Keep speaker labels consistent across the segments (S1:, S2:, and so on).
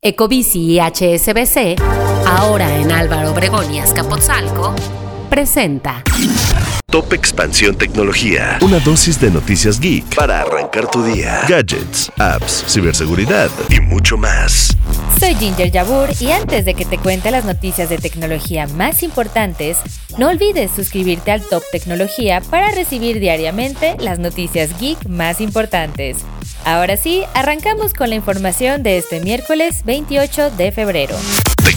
S1: Ecobici y HSBC, ahora en Álvaro Obregón y Azcapotzalco, presenta
S2: Top Expansión Tecnología. Una dosis de noticias geek para arrancar tu día. Gadgets, apps, ciberseguridad y mucho más.
S3: Soy Ginger Yabur y antes de que te cuente las noticias de tecnología más importantes, no olvides suscribirte al Top Tecnología para recibir diariamente las noticias geek más importantes. Ahora sí, arrancamos con la información de este miércoles 28 de febrero.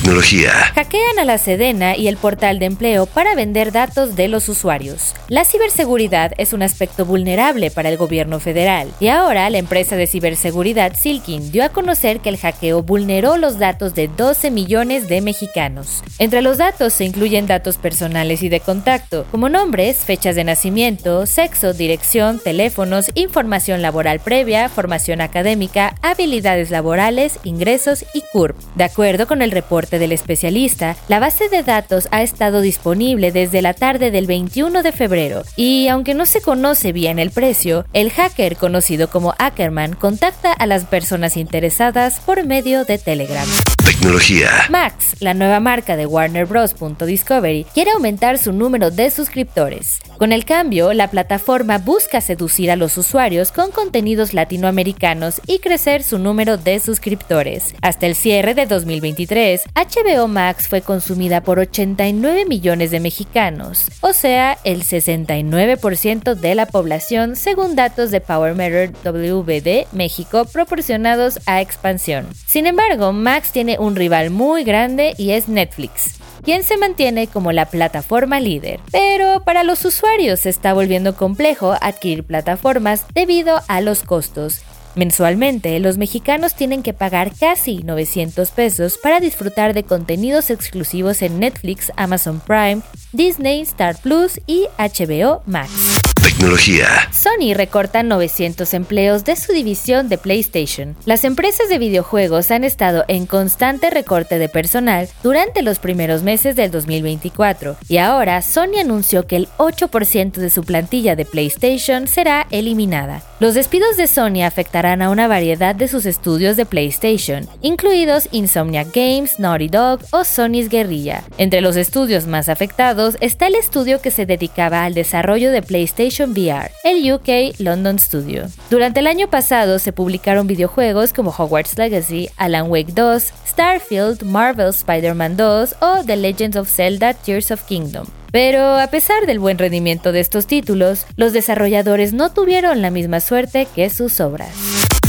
S2: Tecnología.
S3: Hackean a la Sedena y el portal de empleo para vender datos de los usuarios. La ciberseguridad es un aspecto vulnerable para el gobierno federal y ahora la empresa de ciberseguridad Silkin dio a conocer que el hackeo vulneró los datos de 12 millones de mexicanos. Entre los datos se incluyen datos personales y de contacto, como nombres, fechas de nacimiento, sexo, dirección, teléfonos, información laboral previa, formación académica, habilidades laborales, ingresos y CURP. De acuerdo con el reporte del especialista, la base de datos ha estado disponible desde la tarde del 21 de febrero y aunque no se conoce bien el precio, el hacker conocido como Ackerman contacta a las personas interesadas por medio de Telegram.
S2: Tecnología.
S3: Max, la nueva marca de Warner Bros. Discovery, quiere aumentar su número de suscriptores. Con el cambio, la plataforma busca seducir a los usuarios con contenidos latinoamericanos y crecer su número de suscriptores. Hasta el cierre de 2023, HBO Max fue consumida por 89 millones de mexicanos, o sea, el 69% de la población según datos de Power Meter WBD México proporcionados a Expansión. Sin embargo, Max un rival muy grande y es Netflix quien se mantiene como la plataforma líder. Pero para los usuarios se está volviendo complejo adquirir plataformas debido a los costos. Mensualmente, los mexicanos tienen que pagar casi 900 pesos para disfrutar de contenidos exclusivos en Netflix, Amazon Prime, Disney, Star Plus y HBO Max.
S2: Tecnología.
S3: Sony recorta 900 empleos de su división de PlayStation. Las empresas de videojuegos han estado en constante recorte de personal durante los primeros meses del 2024 y ahora Sony anunció que el 8% de su plantilla de PlayStation será eliminada. Los despidos de Sony afectarán a una variedad de sus estudios de PlayStation, incluidos Insomniac Games, Naughty Dog o Sony's Guerrilla. Entre los estudios más afectados está el estudio que se dedicaba al desarrollo de PlayStation VR, el UK London Studio. Durante el año pasado se publicaron videojuegos como Hogwarts Legacy, Alan Wake 2, Starfield, Marvel Spider-Man 2 o The Legends of Zelda Tears of Kingdom. Pero a pesar del buen rendimiento de estos títulos, los desarrolladores no tuvieron la misma suerte que sus obras.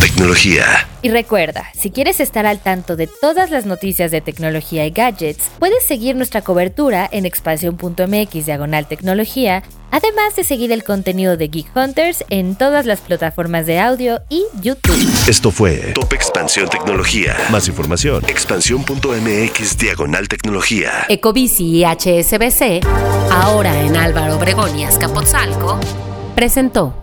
S2: Tecnología.
S3: Y recuerda, si quieres estar al tanto de todas las noticias de tecnología y gadgets, puedes seguir nuestra cobertura en expansión.mx diagonal tecnología, además de seguir el contenido de Geek Hunters en todas las plataformas de audio y YouTube.
S2: Esto fue Top Expansión Tecnología. Más información, expansión.mx diagonal tecnología.
S1: Ecobici y HSBC, ahora en Álvaro Obregón y Azcapotzalco, presentó